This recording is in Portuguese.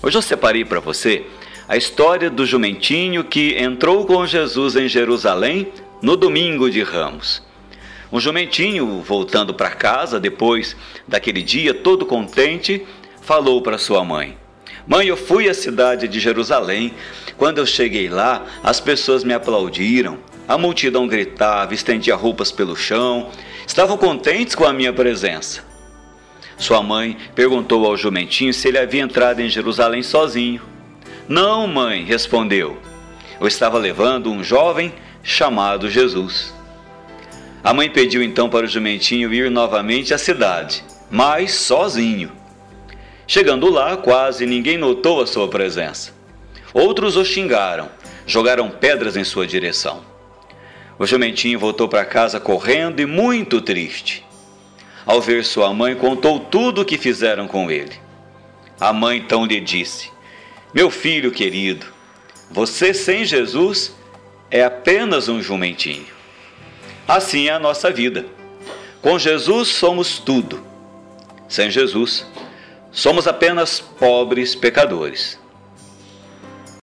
Hoje eu separei para você a história do jumentinho que entrou com Jesus em Jerusalém no domingo de Ramos. Um jumentinho, voltando para casa depois daquele dia todo contente, falou para sua mãe: Mãe, eu fui à cidade de Jerusalém. Quando eu cheguei lá, as pessoas me aplaudiram. A multidão gritava, estendia roupas pelo chão. Estavam contentes com a minha presença. Sua mãe perguntou ao jumentinho se ele havia entrado em Jerusalém sozinho. Não, mãe, respondeu. Eu estava levando um jovem chamado Jesus. A mãe pediu então para o jumentinho ir novamente à cidade, mas sozinho. Chegando lá, quase ninguém notou a sua presença. Outros o xingaram, jogaram pedras em sua direção. O jumentinho voltou para casa correndo e muito triste. Ao ver sua mãe, contou tudo o que fizeram com ele. A mãe então lhe disse: Meu filho querido, você sem Jesus é apenas um jumentinho. Assim é a nossa vida. Com Jesus somos tudo. Sem Jesus, somos apenas pobres pecadores.